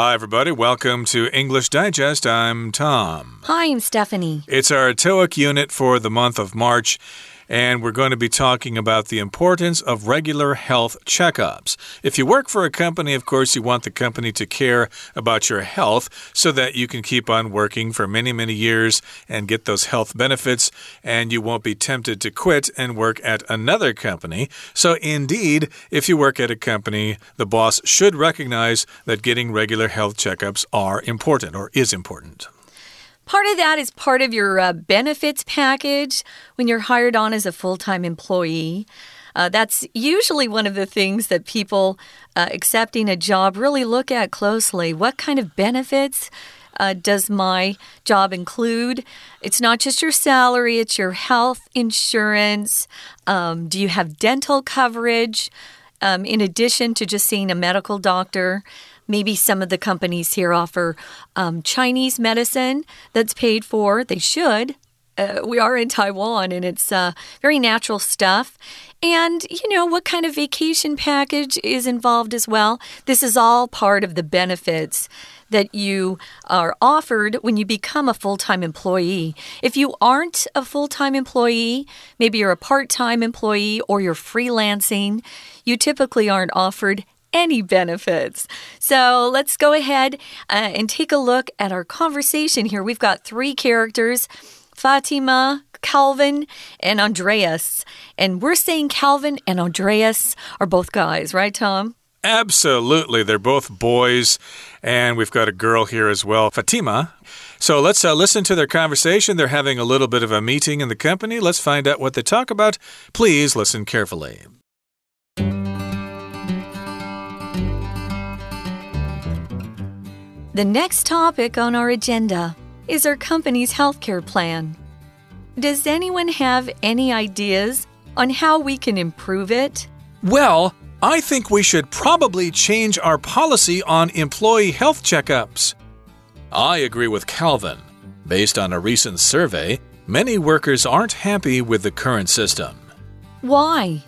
Hi, everybody. Welcome to English Digest. I'm Tom. Hi, I'm Stephanie. It's our TOEIC unit for the month of March and we're going to be talking about the importance of regular health checkups. If you work for a company, of course, you want the company to care about your health so that you can keep on working for many, many years and get those health benefits, and you won't be tempted to quit and work at another company. So, indeed, if you work at a company, the boss should recognize that getting regular health checkups are important or is important. Part of that is part of your uh, benefits package when you're hired on as a full time employee. Uh, that's usually one of the things that people uh, accepting a job really look at closely. What kind of benefits uh, does my job include? It's not just your salary, it's your health insurance. Um, do you have dental coverage? Um, in addition to just seeing a medical doctor, Maybe some of the companies here offer um, Chinese medicine that's paid for. They should. Uh, we are in Taiwan and it's uh, very natural stuff. And, you know, what kind of vacation package is involved as well? This is all part of the benefits that you are offered when you become a full time employee. If you aren't a full time employee, maybe you're a part time employee or you're freelancing, you typically aren't offered any benefits. So let's go ahead uh, and take a look at our conversation here. We've got three characters Fatima, Calvin, and Andreas. And we're saying Calvin and Andreas are both guys, right, Tom? Absolutely. They're both boys. And we've got a girl here as well, Fatima. So let's uh, listen to their conversation. They're having a little bit of a meeting in the company. Let's find out what they talk about. Please listen carefully. The next topic on our agenda is our company's healthcare plan. Does anyone have any ideas on how we can improve it? Well, I think we should probably change our policy on employee health checkups. I agree with Calvin. Based on a recent survey, many workers aren't happy with the current system. Why?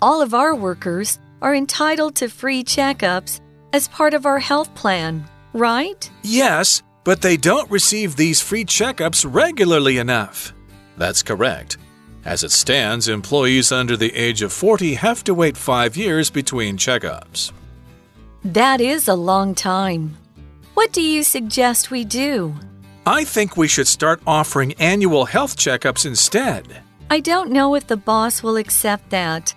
All of our workers are entitled to free checkups as part of our health plan right? Yes, but they don't receive these free checkups regularly enough. That's correct. As it stands, employees under the age of 40 have to wait five years between checkups. That is a long time. What do you suggest we do? I think we should start offering annual health checkups instead. I don't know if the boss will accept that.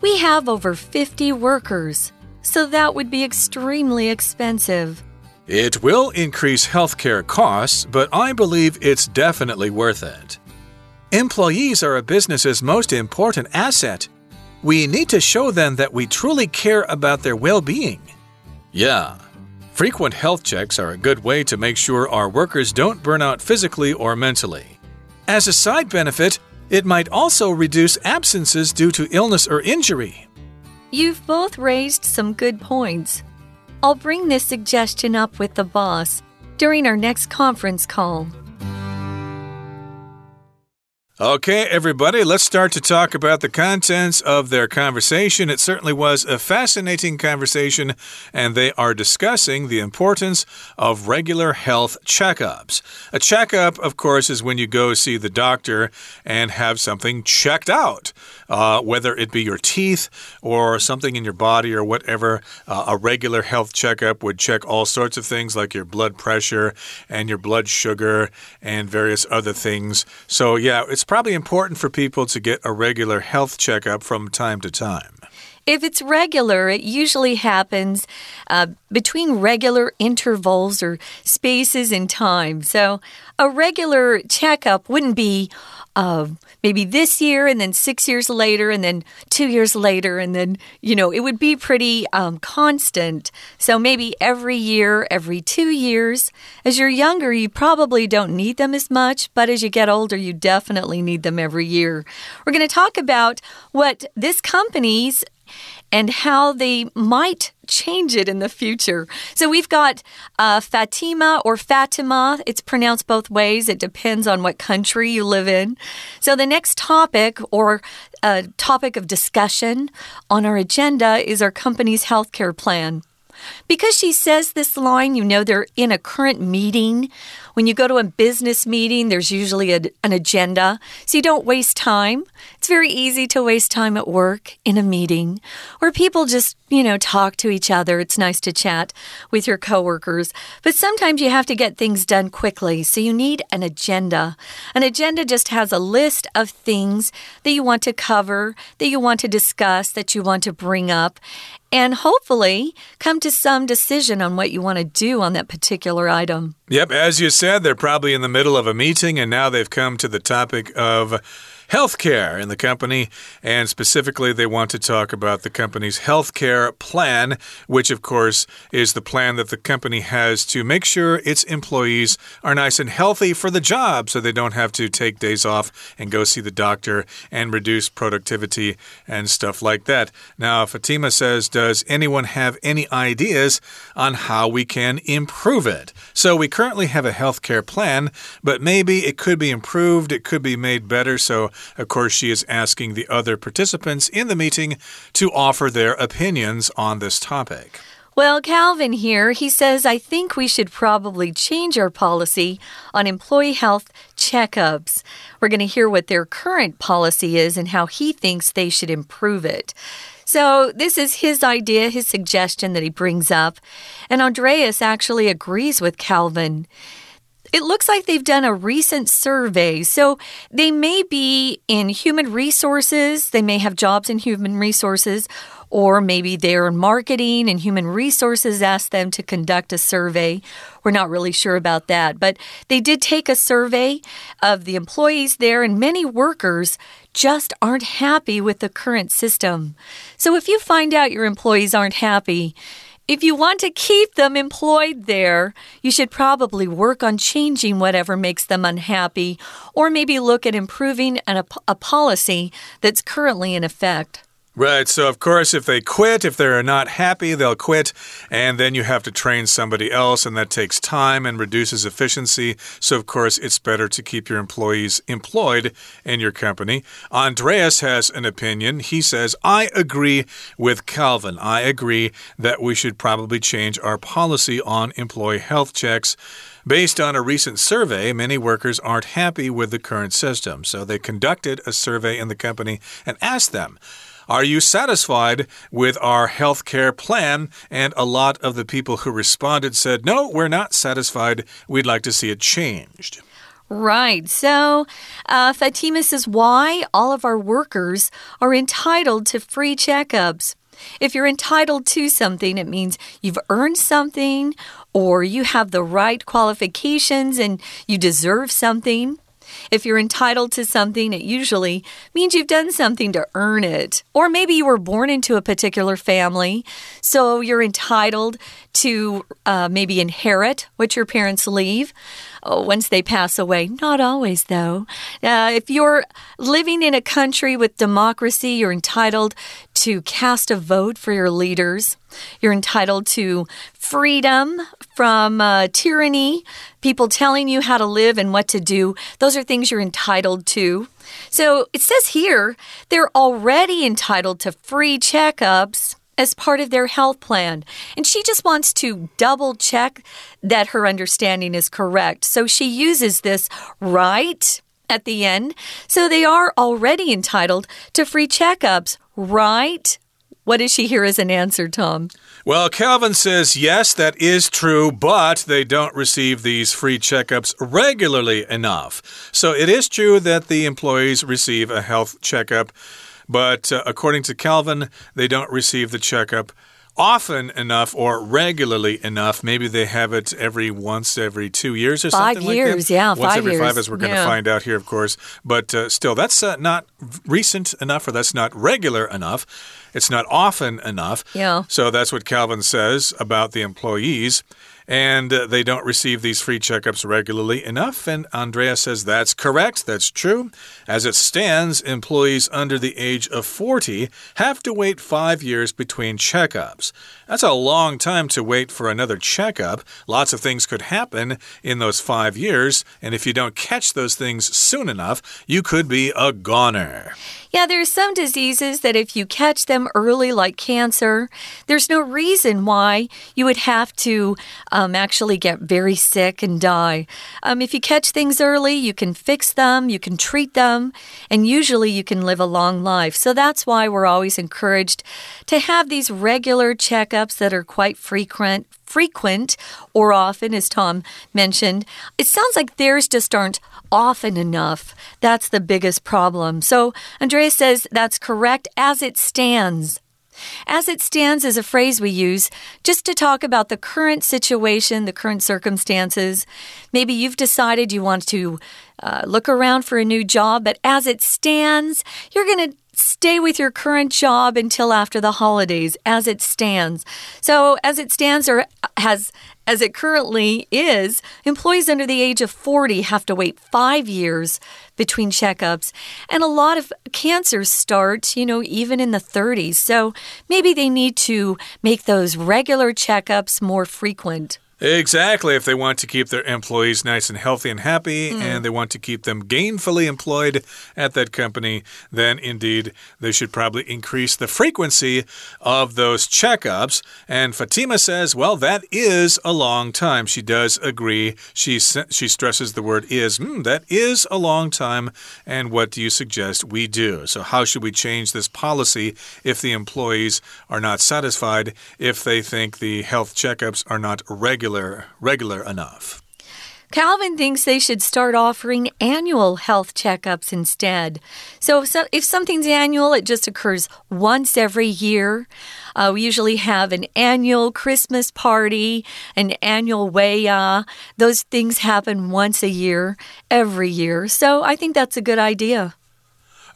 We have over 50 workers, so that would be extremely expensive. It will increase healthcare costs, but I believe it's definitely worth it. Employees are a business's most important asset. We need to show them that we truly care about their well being. Yeah. Frequent health checks are a good way to make sure our workers don't burn out physically or mentally. As a side benefit, it might also reduce absences due to illness or injury. You've both raised some good points. I'll bring this suggestion up with the boss during our next conference call. Okay, everybody, let's start to talk about the contents of their conversation. It certainly was a fascinating conversation, and they are discussing the importance of regular health checkups. A checkup, of course, is when you go see the doctor and have something checked out, uh, whether it be your teeth or something in your body or whatever. Uh, a regular health checkup would check all sorts of things like your blood pressure and your blood sugar and various other things. So, yeah, it's probably important for people to get a regular health checkup from time to time. If it's regular, it usually happens uh, between regular intervals or spaces in time. So, a regular checkup wouldn't be uh, maybe this year and then six years later and then two years later and then you know it would be pretty um, constant. So maybe every year every two years. As you're younger you probably don't need them as much but as you get older you definitely need them every year. We're going to talk about what this company's and how they might change it in the future. So we've got uh, Fatima or Fatima. It's pronounced both ways. It depends on what country you live in. So the next topic or uh, topic of discussion on our agenda is our company's healthcare plan. Because she says this line, you know they're in a current meeting. When you go to a business meeting, there's usually a, an agenda, so you don't waste time. It's very easy to waste time at work in a meeting where people just, you know, talk to each other. It's nice to chat with your coworkers, but sometimes you have to get things done quickly, so you need an agenda. An agenda just has a list of things that you want to cover, that you want to discuss, that you want to bring up and hopefully come to some decision on what you want to do on that particular item. Yep, as you said, they're probably in the middle of a meeting and now they've come to the topic of healthcare in the company, and specifically, they want to talk about the company's healthcare plan, which, of course, is the plan that the company has to make sure its employees are nice and healthy for the job so they don't have to take days off and go see the doctor and reduce productivity and stuff like that. Now, Fatima says, Does anyone have any ideas on how we can improve it? So, we currently have a healthcare plan, but maybe it could be improved, it could be made better. So, of course, she is asking the other participants in the meeting to offer their opinions on this topic. Well, Calvin here, he says, I think we should probably change our policy on employee health checkups. We're going to hear what their current policy is and how he thinks they should improve it. So, this is his idea, his suggestion that he brings up. And Andreas actually agrees with Calvin. It looks like they've done a recent survey. So they may be in human resources, they may have jobs in human resources, or maybe they're in marketing and human resources asked them to conduct a survey. We're not really sure about that, but they did take a survey of the employees there, and many workers just aren't happy with the current system. So if you find out your employees aren't happy, if you want to keep them employed there, you should probably work on changing whatever makes them unhappy, or maybe look at improving an, a policy that's currently in effect. Right. So, of course, if they quit, if they're not happy, they'll quit. And then you have to train somebody else, and that takes time and reduces efficiency. So, of course, it's better to keep your employees employed in your company. Andreas has an opinion. He says, I agree with Calvin. I agree that we should probably change our policy on employee health checks. Based on a recent survey, many workers aren't happy with the current system. So, they conducted a survey in the company and asked them, are you satisfied with our health care plan? And a lot of the people who responded said, No, we're not satisfied. We'd like to see it changed. Right. So, uh, Fatima says, why all of our workers are entitled to free checkups. If you're entitled to something, it means you've earned something or you have the right qualifications and you deserve something. If you're entitled to something, it usually means you've done something to earn it. Or maybe you were born into a particular family, so you're entitled to uh, maybe inherit what your parents leave oh, once they pass away. Not always, though. Uh, if you're living in a country with democracy, you're entitled to cast a vote for your leaders. You're entitled to freedom from uh, tyranny, people telling you how to live and what to do. Those are things you're entitled to. So it says here they're already entitled to free checkups as part of their health plan. And she just wants to double check that her understanding is correct. So she uses this right at the end. So they are already entitled to free checkups, right? What does she hear as an answer, Tom? Well, Calvin says yes, that is true, but they don't receive these free checkups regularly enough. So it is true that the employees receive a health checkup but uh, according to Calvin, they don't receive the checkup often enough or regularly enough. Maybe they have it every once every two years or five something years, like that. yeah, once five every years. five, as we're going to yeah. find out here, of course. But uh, still, that's uh, not recent enough, or that's not regular enough. It's not often enough. Yeah. So that's what Calvin says about the employees. and uh, they don't receive these free checkups regularly enough. And Andrea says that's correct, that's true. As it stands, employees under the age of 40 have to wait five years between checkups. That's a long time to wait for another checkup. Lots of things could happen in those five years, and if you don't catch those things soon enough, you could be a goner. Yeah, there's some diseases that if you catch them early, like cancer, there's no reason why you would have to um, actually get very sick and die. Um, if you catch things early, you can fix them, you can treat them, and usually you can live a long life. So that's why we're always encouraged to have these regular checkups that are quite frequent, frequent or often, as Tom mentioned. It sounds like theirs just aren't often enough. That's the biggest problem. So Andrea says that's correct as it stands. As it stands is a phrase we use just to talk about the current situation, the current circumstances. Maybe you've decided you want to uh, look around for a new job, but as it stands, you're going to stay with your current job until after the holidays as it stands. So, as it stands or has as it currently is, employees under the age of 40 have to wait 5 years between checkups, and a lot of cancers start, you know, even in the 30s. So, maybe they need to make those regular checkups more frequent. Exactly. If they want to keep their employees nice and healthy and happy, mm. and they want to keep them gainfully employed at that company, then indeed they should probably increase the frequency of those checkups. And Fatima says, well, that is a long time. She does agree. She, she stresses the word is. Mm, that is a long time. And what do you suggest we do? So, how should we change this policy if the employees are not satisfied, if they think the health checkups are not regular? Regular regular enough. Calvin thinks they should start offering annual health checkups instead. So if, so, if something's annual, it just occurs once every year. Uh, we usually have an annual Christmas party, an annual weiya. Those things happen once a year, every year. So I think that's a good idea.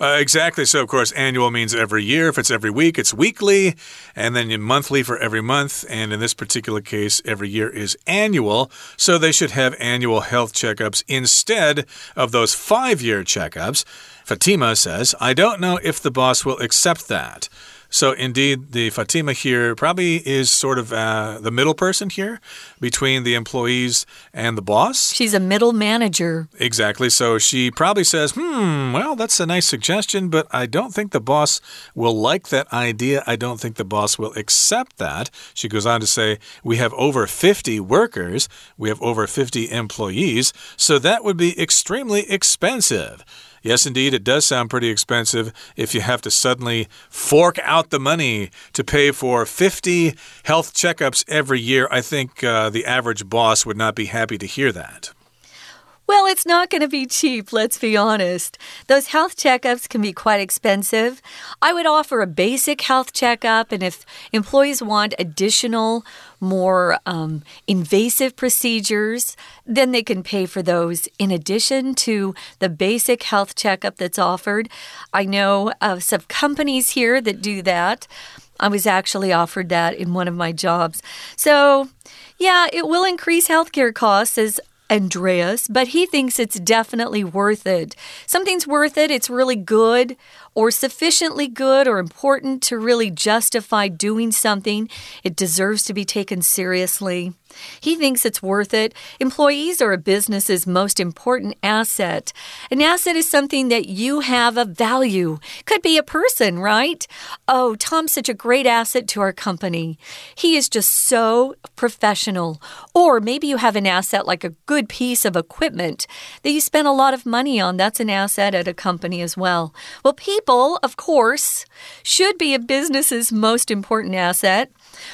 Uh, exactly. So, of course, annual means every year. If it's every week, it's weekly, and then monthly for every month. And in this particular case, every year is annual. So they should have annual health checkups instead of those five year checkups. Fatima says, I don't know if the boss will accept that. So, indeed, the Fatima here probably is sort of uh, the middle person here between the employees and the boss. She's a middle manager. Exactly. So, she probably says, hmm, well, that's a nice suggestion, but I don't think the boss will like that idea. I don't think the boss will accept that. She goes on to say, we have over 50 workers, we have over 50 employees, so that would be extremely expensive. Yes, indeed, it does sound pretty expensive if you have to suddenly fork out the money to pay for 50 health checkups every year. I think uh, the average boss would not be happy to hear that. Well, it's not going to be cheap, let's be honest. Those health checkups can be quite expensive. I would offer a basic health checkup, and if employees want additional, more um, invasive procedures, then they can pay for those in addition to the basic health checkup that's offered. I know of some companies here that do that. I was actually offered that in one of my jobs. So, yeah, it will increase healthcare costs as Andreas, but he thinks it's definitely worth it. Something's worth it, it's really good or sufficiently good or important to really justify doing something. It deserves to be taken seriously. He thinks it's worth it. Employees are a business's most important asset. An asset is something that you have of value. Could be a person, right? Oh, Tom's such a great asset to our company. He is just so professional. Or maybe you have an asset like a good piece of equipment that you spend a lot of money on. That's an asset at a company as well. Well, people, of course, should be a business's most important asset.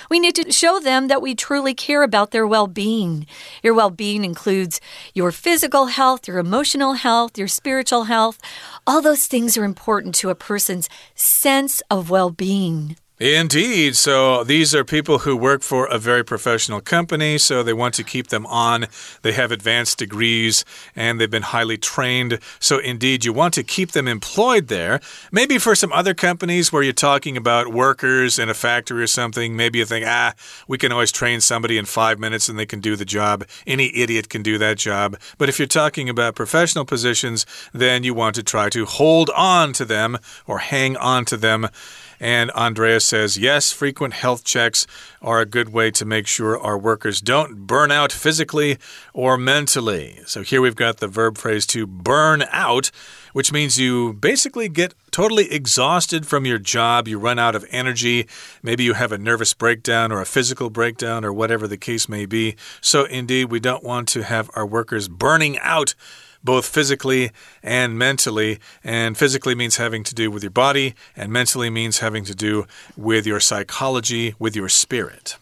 We need to show them that we truly care about their well being. Your well being includes your physical health, your emotional health, your spiritual health. All those things are important to a person's sense of well being. Indeed. So these are people who work for a very professional company, so they want to keep them on. They have advanced degrees and they've been highly trained. So, indeed, you want to keep them employed there. Maybe for some other companies where you're talking about workers in a factory or something, maybe you think, ah, we can always train somebody in five minutes and they can do the job. Any idiot can do that job. But if you're talking about professional positions, then you want to try to hold on to them or hang on to them. And Andrea says, yes, frequent health checks are a good way to make sure our workers don't burn out physically or mentally. So here we've got the verb phrase to burn out, which means you basically get totally exhausted from your job. You run out of energy. Maybe you have a nervous breakdown or a physical breakdown or whatever the case may be. So, indeed, we don't want to have our workers burning out both physically and mentally. And physically means having to do with your body, and mentally means having to do with your psychology, with your spirit.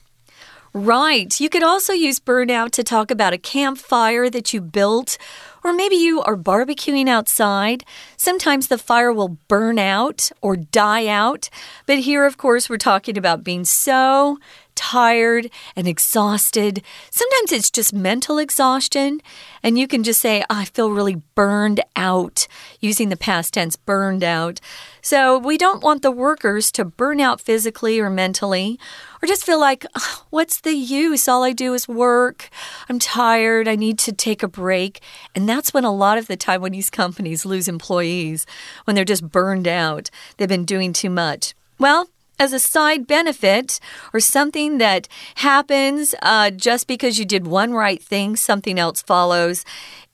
Right. You could also use burnout to talk about a campfire that you built, or maybe you are barbecuing outside. Sometimes the fire will burn out or die out. But here, of course, we're talking about being so tired and exhausted. Sometimes it's just mental exhaustion, and you can just say, I feel really burned out, using the past tense, burned out. So we don't want the workers to burn out physically or mentally, or just feel like, what's the use? All I do is work. I'm tired. I need to take a break. And that's when a lot of the these companies lose employees, when they're just burned out, they've been doing too much. Well, as a side benefit or something that happens uh, just because you did one right thing, something else follows.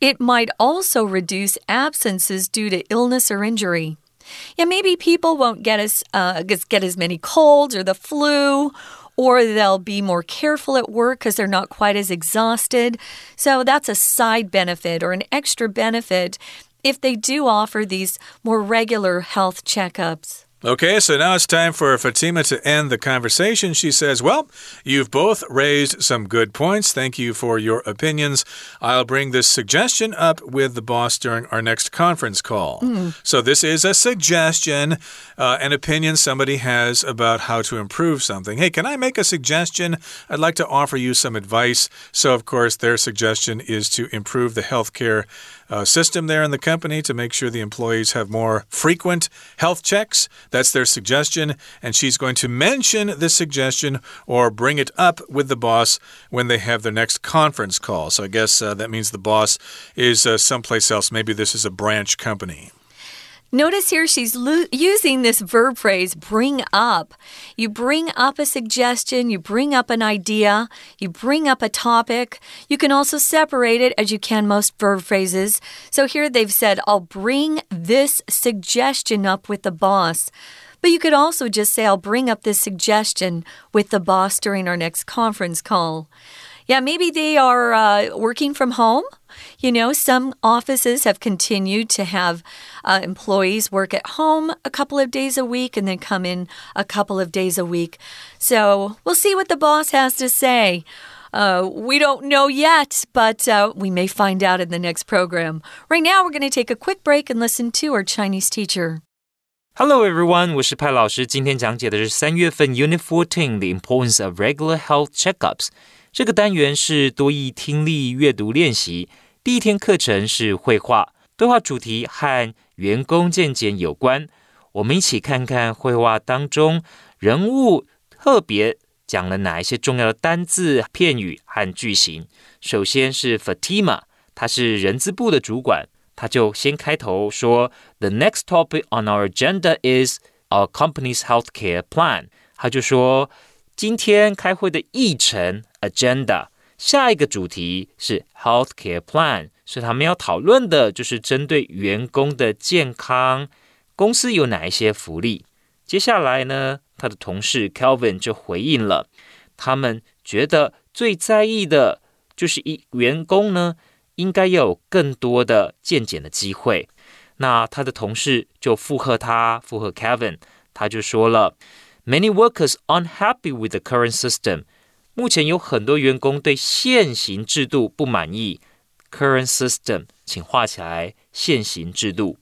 It might also reduce absences due to illness or injury. Yeah, maybe people won't get as uh, get as many colds or the flu, or they'll be more careful at work because they're not quite as exhausted. So that's a side benefit or an extra benefit if they do offer these more regular health checkups. Okay, so now it's time for Fatima to end the conversation. She says, Well, you've both raised some good points. Thank you for your opinions. I'll bring this suggestion up with the boss during our next conference call. Mm. So, this is a suggestion, uh, an opinion somebody has about how to improve something. Hey, can I make a suggestion? I'd like to offer you some advice. So, of course, their suggestion is to improve the healthcare uh, system there in the company to make sure the employees have more frequent health checks. That's their suggestion. And she's going to mention this suggestion or bring it up with the boss when they have their next conference call. So I guess uh, that means the boss is uh, someplace else. Maybe this is a branch company. Notice here she's using this verb phrase, bring up. You bring up a suggestion, you bring up an idea, you bring up a topic. You can also separate it as you can most verb phrases. So here they've said, I'll bring this suggestion up with the boss. But you could also just say, I'll bring up this suggestion with the boss during our next conference call. Yeah, maybe they are uh, working from home. You know, some offices have continued to have uh, employees work at home a couple of days a week and then come in a couple of days a week. So we'll see what the boss has to say. Uh, we don't know yet, but uh, we may find out in the next program. Right now, we're going to take a quick break and listen to our Chinese teacher. Hello everyone，我是派老师。今天讲解的是三月份 Unit Fourteen The Importance of Regular Health Checkups。这个单元是多义听力阅读练习。 第一天课程是绘画，对话主题和员工见解有关。我们一起看看绘画当中人物特别讲了哪一些重要的单字、片语和句型。首先是 Fatima，她是人资部的主管，他就先开头说：“The next topic on our agenda is our company's healthcare plan。”他就说。今天开会的议程 agenda，下一个主题是 healthcare plan，是他们要讨论的，就是针对员工的健康，公司有哪一些福利。接下来呢，他的同事 Kelvin 就回应了，他们觉得最在意的就是一员工呢，应该要有更多的见检的机会。那他的同事就附和他，附和 Kelvin，他就说了。Many workers unhappy with the current system。目前有很多员工对现行制度不满意。Current system，请画起来。现行制度。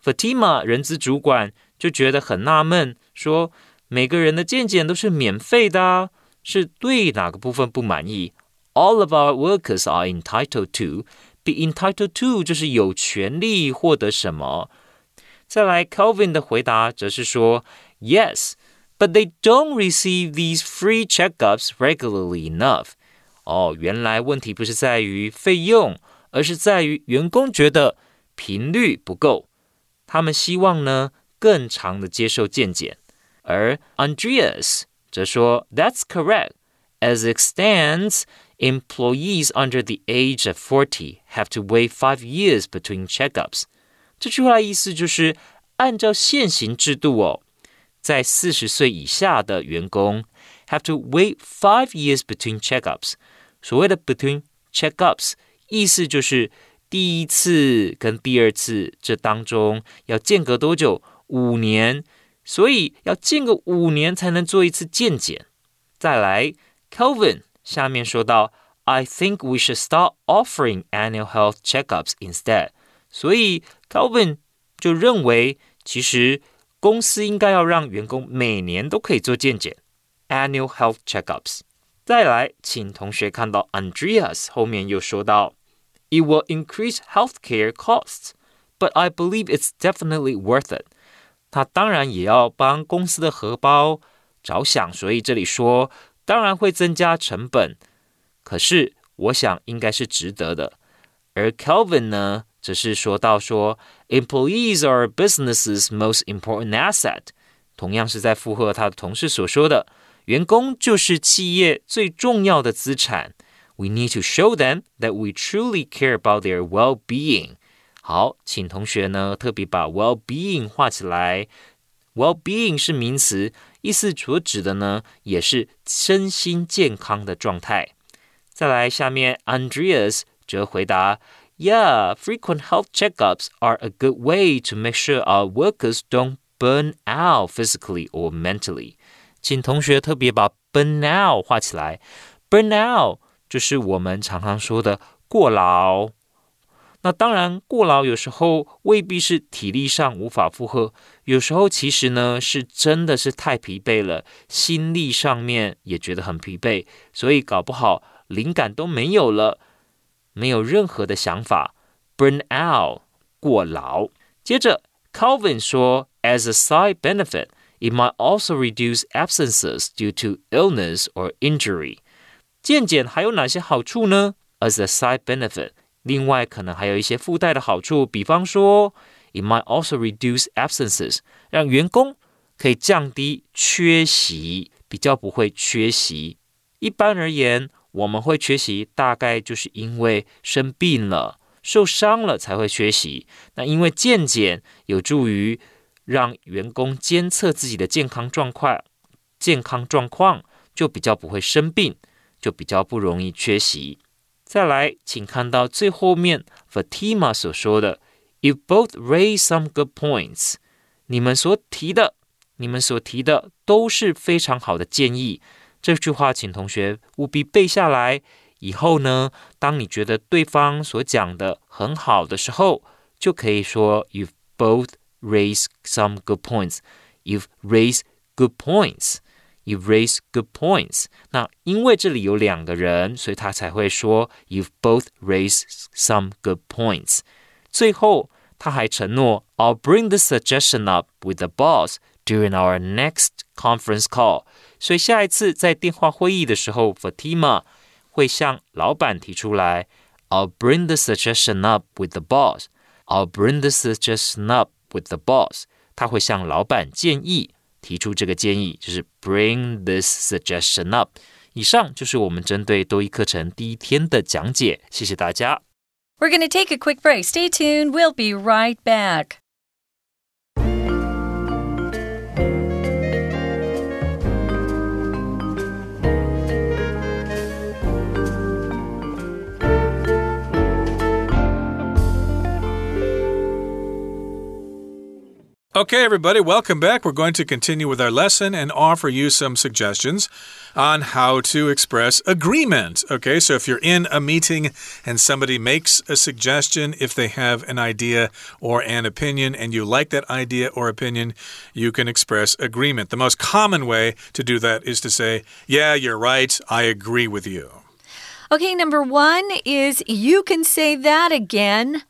Fatima 人资主管就觉得很纳闷，说每个人的健检都是免费的，是对哪个部分不满意？All of our workers are entitled to. Be entitled to 就是有权利获得什么。再来，Calvin 的回答则是说，Yes。but they don't receive these free checkups regularly enough. 哦，原来问题不是在于费用，而是在于员工觉得频率不够。他们希望呢更长的接受健检。而 Andreas 则说，That's correct. As it stands, employees under the age of forty have to wait five years between checkups. 这句话意思就是按照现行制度哦。 在四十岁以下的员工 have to wait five years between checkups。所谓的 between checkups，意思就是第一次跟第二次这当中要间隔多久？五年，所以要间隔五年才能做一次健检。再来，Kelvin 下面说到，I think we should start offering annual health checkups instead。所以 Kelvin 就认为，其实公司应该要让员工每年都可以做健检 （annual health checkups）。再来，请同学看到 Andreas 后面又说到，It will increase healthcare costs, but I believe it's definitely worth it。他当然也要帮公司的荷包着想，所以这里说当然会增加成本，可是我想应该是值得的。而 Kelvin 呢？只是说到说，employees are businesses' most important asset，同样是在附和他的同事所说的，员工就是企业最重要的资产。We need to show them that we truly care about their well-being。好，请同学呢特别把 well-being 画起来。well-being 是名词，意思所指的呢也是身心健康的状态。再来，下面 Andreas 则回答。Yeah, frequent health checkups are a good way to make sure our workers don't burn out physically or mentally. 请同学特别把 burn out 画起来。burn out 就是我们常常说的过劳。那当然，过劳有时候未必是体力上无法负荷，有时候其实呢是真的是太疲惫了，心力上面也觉得很疲惫，所以搞不好灵感都没有了。 没有任何的想法，burn out 过劳。接着，Calvin 说，as a side benefit。It might also reduce absences due to illness or injury。健检还有哪些好处呢？As a side benefit，另外可能还有一些附带的好处，比方说，It might also reduce absences，让员工可以降低缺席，比较不会缺席。一般而言。我们会缺席，大概就是因为生病了、受伤了才会缺席。那因为健检有助于让员工监测自己的健康状况，健康状况就比较不会生病，就比较不容易缺席。再来，请看到最后面 Fatima 所说的：“You both raise some good points。”你们所提的，你们所提的都是非常好的建议。这句话，请同学务必背下来。以后呢，当你觉得对方所讲的很好的时候，就可以说 "You've both raised some good points." You've raised good points. You've raised good points. 那因为这里有两个人，所以他才会说 "You've both raised some good points." 最后，他还承诺 "I'll bring this suggestion up with the boss during our next conference call." 所以下一次在电话会议的时候，Fatima 会向老板提出来，I'll bring the suggestion up with the boss. I'll bring the suggestion up with the boss. 他会向老板建议，提出这个建议，就是 bring this suggestion up。以上就是我们针对多一课程第一天的讲解，谢谢大家。We're going to take a quick break. Stay tuned. We'll be right back. Okay, everybody, welcome back. We're going to continue with our lesson and offer you some suggestions on how to express agreement. Okay, so if you're in a meeting and somebody makes a suggestion, if they have an idea or an opinion and you like that idea or opinion, you can express agreement. The most common way to do that is to say, Yeah, you're right, I agree with you. Okay, number one is you can say that again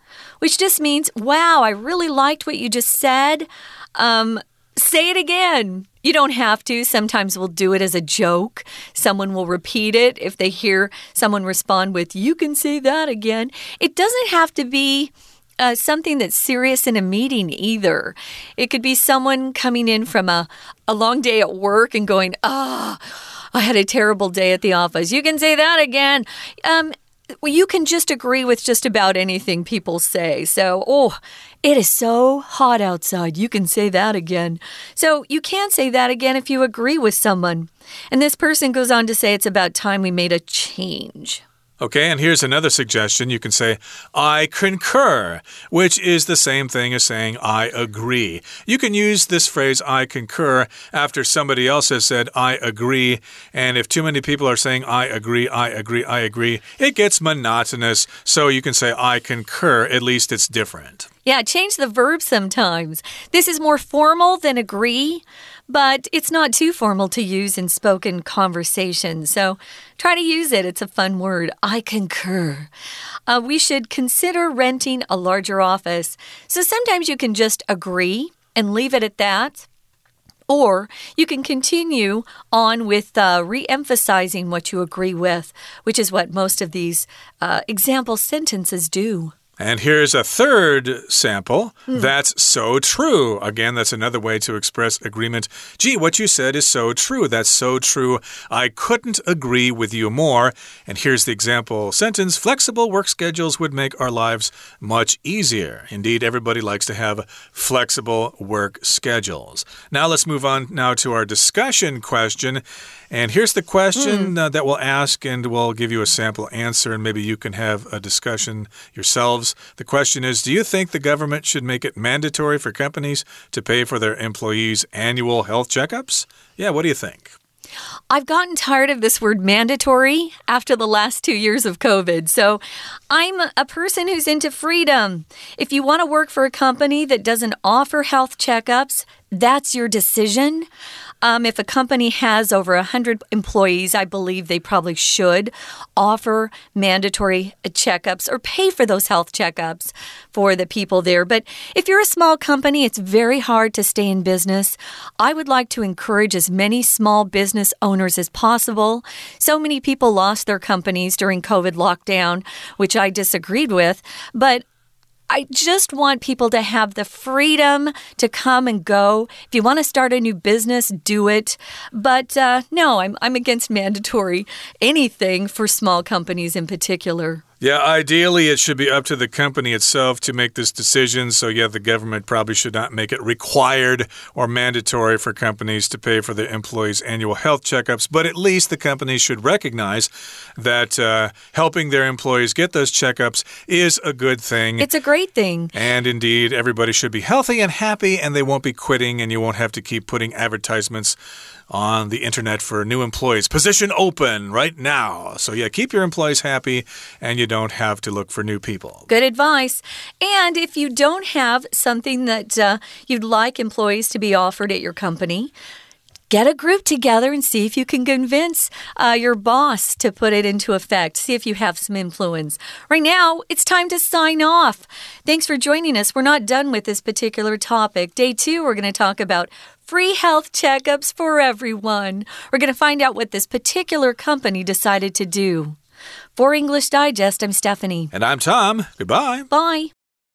which just means, wow, I really liked what you just said. Um, say it again. You don't have to. Sometimes we'll do it as a joke. Someone will repeat it if they hear someone respond with, You can say that again. It doesn't have to be. Uh, something that's serious in a meeting either. It could be someone coming in from a, a long day at work and going, Ah, oh, I had a terrible day at the office. You can say that again. Um, well, you can just agree with just about anything people say. So, oh, it is so hot outside. You can say that again. So, you can't say that again if you agree with someone. And this person goes on to say it's about time we made a change. Okay, and here's another suggestion. You can say, I concur, which is the same thing as saying, I agree. You can use this phrase, I concur, after somebody else has said, I agree. And if too many people are saying, I agree, I agree, I agree, it gets monotonous. So you can say, I concur. At least it's different. Yeah, change the verb sometimes. This is more formal than agree but it's not too formal to use in spoken conversation. So try to use it. It's a fun word. I concur. Uh, we should consider renting a larger office. So sometimes you can just agree and leave it at that. Or you can continue on with uh, re emphasizing what you agree with, which is what most of these uh, example sentences do. And here's a third sample. Mm. That's so true. Again, that's another way to express agreement. Gee, what you said is so true. That's so true. I couldn't agree with you more. And here's the example sentence Flexible work schedules would make our lives much easier. Indeed, everybody likes to have flexible work schedules. Now let's move on now to our discussion question. And here's the question mm. uh, that we'll ask, and we'll give you a sample answer, and maybe you can have a discussion yourselves. The question is Do you think the government should make it mandatory for companies to pay for their employees' annual health checkups? Yeah, what do you think? I've gotten tired of this word mandatory after the last two years of COVID. So I'm a person who's into freedom. If you want to work for a company that doesn't offer health checkups, that's your decision. Um, if a company has over 100 employees, I believe they probably should offer mandatory checkups or pay for those health checkups for the people there. But if you're a small company, it's very hard to stay in business. I would like to encourage as many small business owners as possible. So many people lost their companies during COVID lockdown, which I disagreed with. But I just want people to have the freedom to come and go. If you want to start a new business, do it. But uh, no, I'm, I'm against mandatory anything for small companies in particular. Yeah, ideally, it should be up to the company itself to make this decision. So, yeah, the government probably should not make it required or mandatory for companies to pay for their employees' annual health checkups. But at least the companies should recognize that uh, helping their employees get those checkups is a good thing. It's a great thing. And indeed, everybody should be healthy and happy, and they won't be quitting, and you won't have to keep putting advertisements on the internet for new employees. Position open right now. So, yeah, keep your employees happy and you don't have to look for new people. Good advice. And if you don't have something that uh, you'd like employees to be offered at your company, get a group together and see if you can convince uh, your boss to put it into effect. See if you have some influence. Right now, it's time to sign off. Thanks for joining us. We're not done with this particular topic. Day two, we're going to talk about free health checkups for everyone. We're going to find out what this particular company decided to do. For English Digest, I'm Stephanie. And I'm Tom. Goodbye. Bye.